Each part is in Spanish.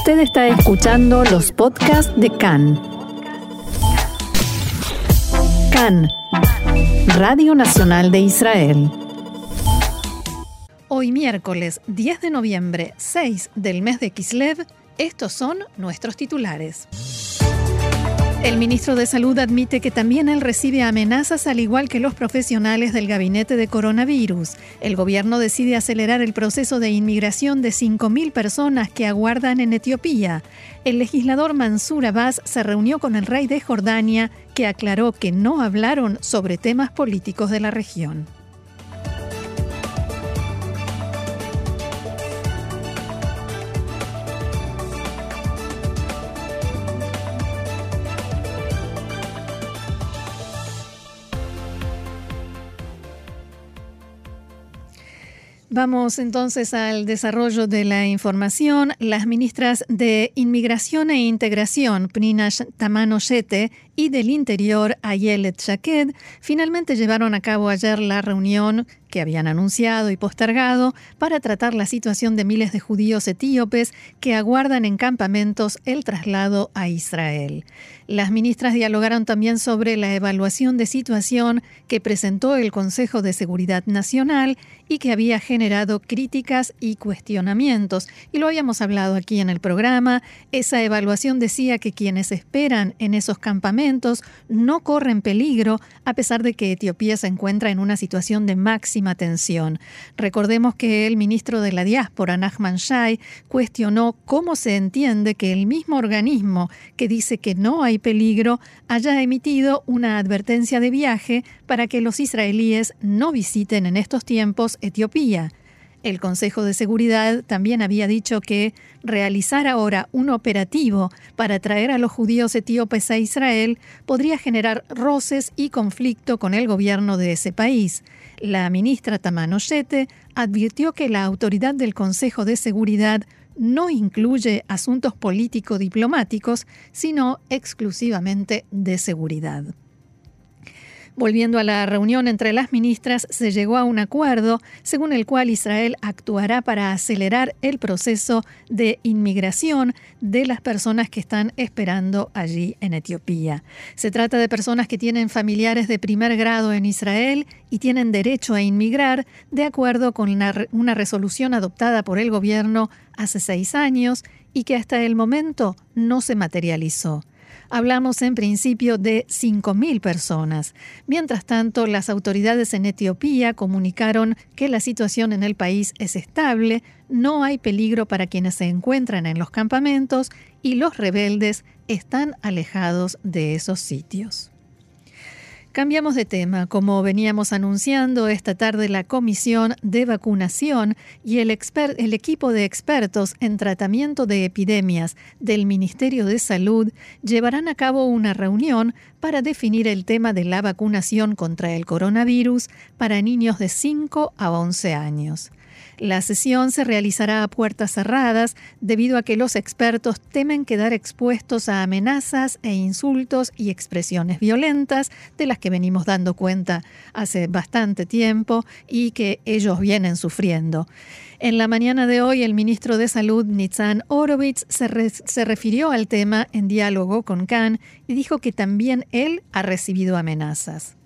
Usted está escuchando los podcasts de CAN. CAN, Radio Nacional de Israel. Hoy miércoles 10 de noviembre, 6 del mes de Kislev, estos son nuestros titulares. El ministro de Salud admite que también él recibe amenazas al igual que los profesionales del gabinete de coronavirus. El gobierno decide acelerar el proceso de inmigración de 5.000 personas que aguardan en Etiopía. El legislador Mansur Abbas se reunió con el rey de Jordania, que aclaró que no hablaron sobre temas políticos de la región. Vamos entonces al desarrollo de la información. Las ministras de Inmigración e Integración, Prinash Tamanoyete, y del Interior, Ayelet Shaked, finalmente llevaron a cabo ayer la reunión que habían anunciado y postergado para tratar la situación de miles de judíos etíopes que aguardan en campamentos el traslado a Israel. Las ministras dialogaron también sobre la evaluación de situación que presentó el Consejo de Seguridad Nacional y que había generado críticas y cuestionamientos. Y lo habíamos hablado aquí en el programa. Esa evaluación decía que quienes esperan en esos campamentos no corren peligro a pesar de que Etiopía se encuentra en una situación de máxima tensión. Recordemos que el ministro de la diáspora, Nachman Shai, cuestionó cómo se entiende que el mismo organismo que dice que no hay peligro haya emitido una advertencia de viaje para que los israelíes no visiten en estos tiempos Etiopía. El Consejo de Seguridad también había dicho que realizar ahora un operativo para traer a los judíos etíopes a Israel podría generar roces y conflicto con el gobierno de ese país. La ministra Tamano Shete advirtió que la autoridad del Consejo de Seguridad no incluye asuntos político-diplomáticos, sino exclusivamente de seguridad. Volviendo a la reunión entre las ministras, se llegó a un acuerdo según el cual Israel actuará para acelerar el proceso de inmigración de las personas que están esperando allí en Etiopía. Se trata de personas que tienen familiares de primer grado en Israel y tienen derecho a inmigrar de acuerdo con una, resolución adoptada por el gobierno hace seis años y que hasta el momento no se materializó. Hablamos en principio de 5.000 personas. Mientras tanto, las autoridades en Etiopía comunicaron que la situación en el país es estable, no hay peligro para quienes se encuentran en los campamentos y los rebeldes están alejados de esos sitios. Cambiamos de tema. Como veníamos anunciando esta tarde, la Comisión de Vacunación y el, equipo de expertos en tratamiento de epidemias del Ministerio de Salud llevarán a cabo una reunión para definir el tema de la vacunación contra el coronavirus para niños de 5 a 11 años. La sesión se realizará a puertas cerradas debido a que los expertos temen quedar expuestos a amenazas e insultos y expresiones violentas de las que venimos dando cuenta hace bastante tiempo y que ellos vienen sufriendo. En la mañana de hoy, el ministro de Salud, Nitzan Orovitz, se, se refirió al tema en diálogo con Khan y dijo que también él ha recibido amenazas.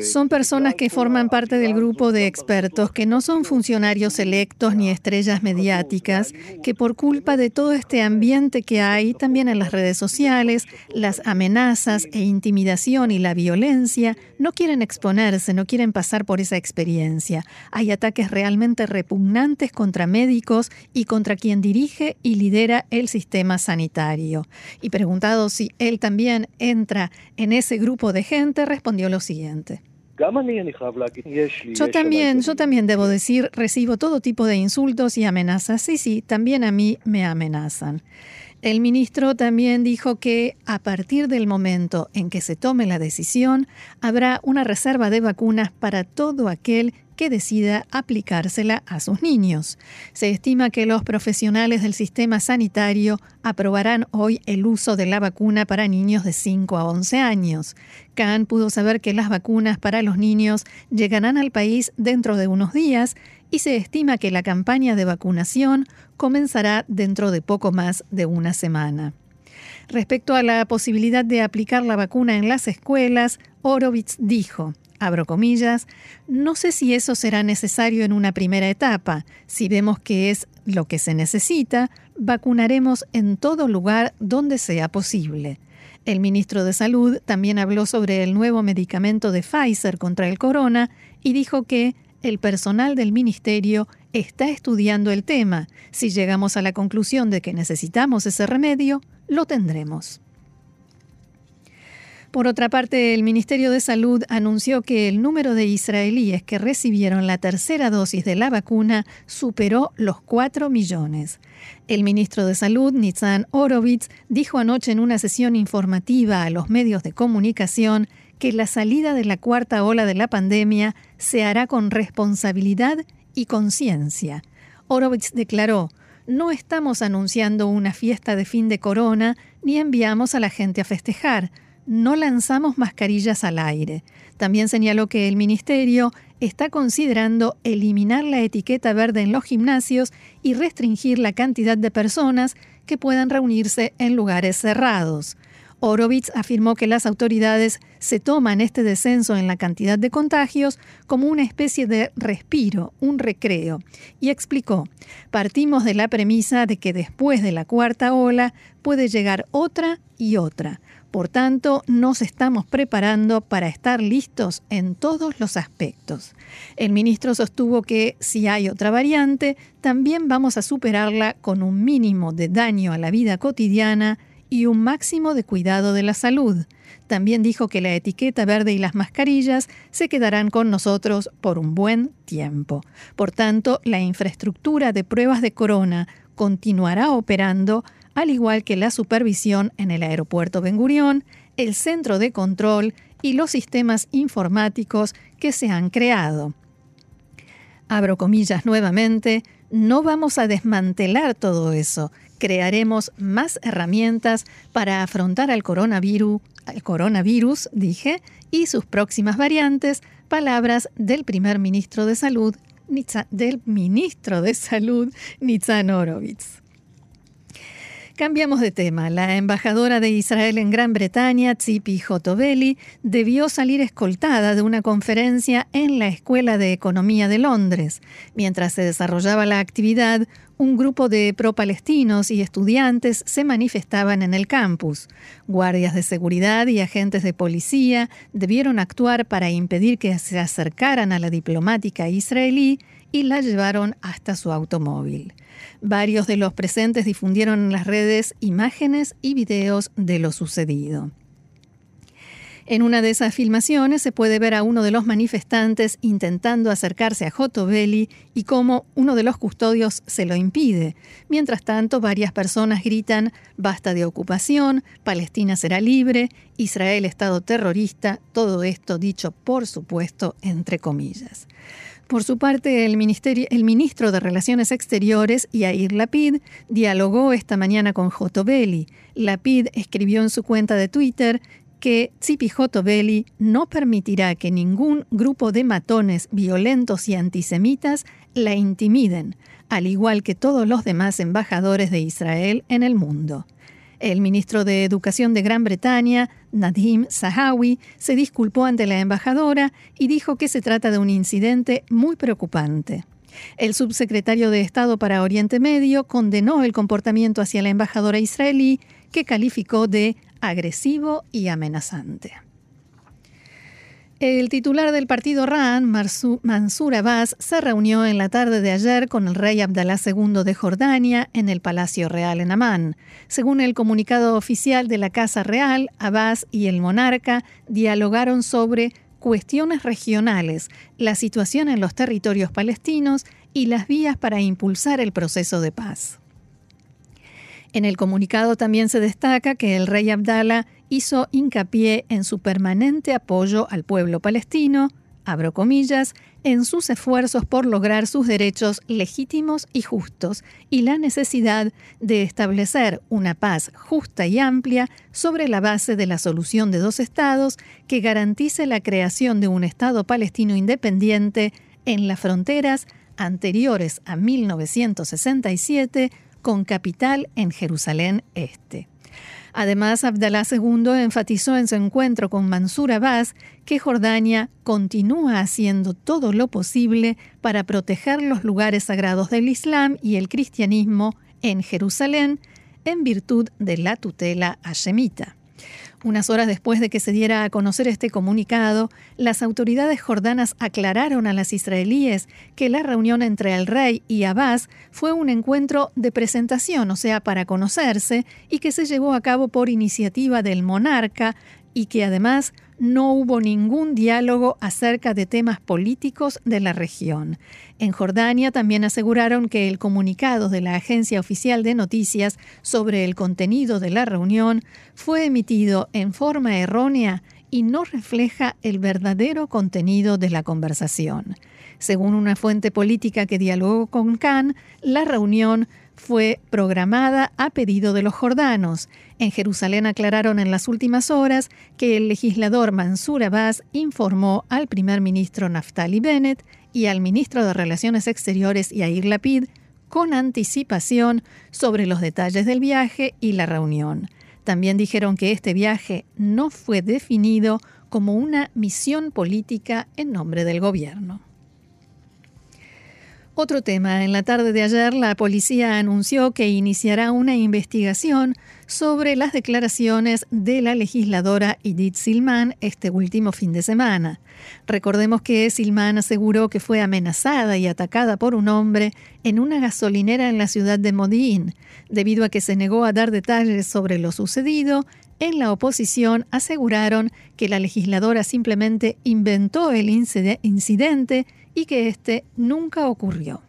Son personas que forman parte del grupo de expertos, que no son funcionarios electos ni estrellas mediáticas, que por culpa de todo este ambiente que hay también en las redes sociales, las amenazas e intimidación y la violencia, no quieren exponerse, no quieren pasar por esa experiencia. Hay ataques realmente repugnantes contra médicos y contra quien dirige y lidera el sistema sanitario. Y preguntado si él también entra en ese grupo de gente, respondió lo siguiente. Yo también, yo también debo decir, recibo todo tipo de insultos y amenazas. Sí, sí, también a mí me amenazan. El ministro también dijo que a partir del momento en que se tome la decisión, habrá una reserva de vacunas para todo aquel que decida aplicársela a sus niños. Se estima que los profesionales del sistema sanitario aprobarán hoy el uso de la vacuna para niños de 5 a 11 años. Khan pudo saber que las vacunas para los niños llegarán al país dentro de unos días y se estima que la campaña de vacunación comenzará dentro de poco más de una semana. Respecto a la posibilidad de aplicar la vacuna en las escuelas, Orovitz dijo, abro comillas, no sé si eso será necesario en una primera etapa. Si vemos que es lo que se necesita, vacunaremos en todo lugar donde sea posible. El ministro de Salud también habló sobre el nuevo medicamento de Pfizer contra el corona y dijo que el personal del ministerio está estudiando el tema. Si llegamos a la conclusión de que necesitamos ese remedio, lo tendremos. Por otra parte, el Ministerio de Salud anunció que el número de israelíes que recibieron la tercera dosis de la vacuna superó los 4 millones. El ministro de Salud, Nitzan Orovitz, dijo anoche en una sesión informativa a los medios de comunicación que la salida de la cuarta ola de la pandemia se hará con responsabilidad y conciencia. Orovitz declaró, no estamos anunciando una fiesta de fin de corona ni enviamos a la gente a festejar no lanzamos mascarillas al aire. También señaló que el Ministerio está considerando eliminar la etiqueta verde en los gimnasios y restringir la cantidad de personas que puedan reunirse en lugares cerrados. Orovitz afirmó que las autoridades se toman este descenso en la cantidad de contagios como una especie de respiro, un recreo, y explicó, partimos de la premisa de que después de la cuarta ola puede llegar otra y otra. Por tanto, nos estamos preparando para estar listos en todos los aspectos. El ministro sostuvo que si hay otra variante, también vamos a superarla con un mínimo de daño a la vida cotidiana y un máximo de cuidado de la salud. También dijo que la etiqueta verde y las mascarillas se quedarán con nosotros por un buen tiempo. Por tanto, la infraestructura de pruebas de corona continuará operando al igual que la supervisión en el aeropuerto Ben Gurión, el centro de control y los sistemas informáticos que se han creado. Abro comillas nuevamente, no vamos a desmantelar todo eso, crearemos más herramientas para afrontar al coronavirus, al coronavirus, dije, y sus próximas variantes, palabras del primer ministro de Salud, del ministro de Salud, Nitzan Horowitz. Cambiamos de tema. La embajadora de Israel en Gran Bretaña, Tzipi Hotobelli, debió salir escoltada de una conferencia en la Escuela de Economía de Londres. Mientras se desarrollaba la actividad, un grupo de pro-palestinos y estudiantes se manifestaban en el campus. Guardias de seguridad y agentes de policía debieron actuar para impedir que se acercaran a la diplomática israelí y la llevaron hasta su automóvil. Varios de los presentes difundieron en las redes imágenes y videos de lo sucedido. En una de esas filmaciones se puede ver a uno de los manifestantes intentando acercarse a Jotobelli y cómo uno de los custodios se lo impide. Mientras tanto, varias personas gritan basta de ocupación, Palestina será libre, Israel Estado terrorista, todo esto dicho por supuesto entre comillas. Por su parte, el, ministro de Relaciones Exteriores, Yair Lapid, dialogó esta mañana con Jotobelli. Lapid escribió en su cuenta de Twitter que Tzipi Jotobelli no permitirá que ningún grupo de matones violentos y antisemitas la intimiden, al igual que todos los demás embajadores de Israel en el mundo. El ministro de Educación de Gran Bretaña, Nadim Sahawi, se disculpó ante la embajadora y dijo que se trata de un incidente muy preocupante. El subsecretario de Estado para Oriente Medio condenó el comportamiento hacia la embajadora israelí, que calificó de agresivo y amenazante. El titular del partido RAN, Mansur Abbas, se reunió en la tarde de ayer con el rey Abdalá II de Jordania en el Palacio Real en Amán. Según el comunicado oficial de la Casa Real, Abbas y el monarca dialogaron sobre cuestiones regionales, la situación en los territorios palestinos y las vías para impulsar el proceso de paz. En el comunicado también se destaca que el rey Abdala hizo hincapié en su permanente apoyo al pueblo palestino, abro comillas, en sus esfuerzos por lograr sus derechos legítimos y justos y la necesidad de establecer una paz justa y amplia sobre la base de la solución de dos estados que garantice la creación de un Estado palestino independiente en las fronteras anteriores a 1967 con capital en Jerusalén Este. Además, Abdalá II enfatizó en su encuentro con Mansur Abbas que Jordania continúa haciendo todo lo posible para proteger los lugares sagrados del Islam y el cristianismo en Jerusalén en virtud de la tutela hashemita. Unas horas después de que se diera a conocer este comunicado, las autoridades jordanas aclararon a las israelíes que la reunión entre el rey y Abbas fue un encuentro de presentación, o sea, para conocerse, y que se llevó a cabo por iniciativa del monarca y que además no hubo ningún diálogo acerca de temas políticos de la región. En Jordania también aseguraron que el comunicado de la Agencia Oficial de Noticias sobre el contenido de la reunión fue emitido en forma errónea y no refleja el verdadero contenido de la conversación. Según una fuente política que dialogó con Khan, la reunión fue programada a pedido de los jordanos. En Jerusalén aclararon en las últimas horas que el legislador Mansur Abbas informó al primer ministro Naftali Bennett y al ministro de Relaciones Exteriores Yair Lapid con anticipación sobre los detalles del viaje y la reunión. También dijeron que este viaje no fue definido como una misión política en nombre del gobierno. Otro tema. En la tarde de ayer, la policía anunció que iniciará una investigación sobre las declaraciones de la legisladora Edith Silman este último fin de semana. Recordemos que Silman aseguró que fue amenazada y atacada por un hombre en una gasolinera en la ciudad de Modi'in. Debido a que se negó a dar detalles sobre lo sucedido, en la oposición aseguraron que la legisladora simplemente inventó el incidente y que este nunca ocurrió.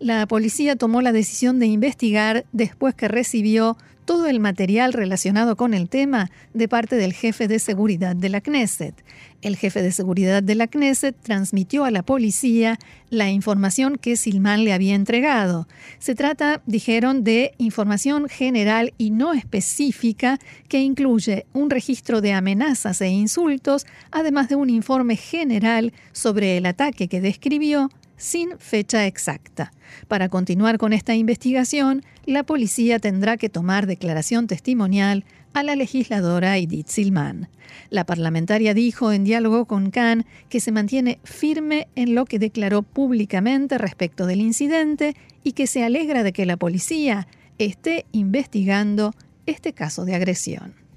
La policía tomó la decisión de investigar después que recibió todo el material relacionado con el tema de parte del jefe de seguridad de la Knesset. El jefe de seguridad de la Knesset transmitió a la policía la información que Silman le había entregado. Se trata, dijeron, de información general y no específica que incluye un registro de amenazas e insultos, además de un informe general sobre el ataque que describió sin fecha exacta. Para continuar con esta investigación, la policía tendrá que tomar declaración testimonial a la legisladora Edith Silman. La parlamentaria dijo en diálogo con Khan que se mantiene firme en lo que declaró públicamente respecto del incidente y que se alegra de que la policía esté investigando este caso de agresión.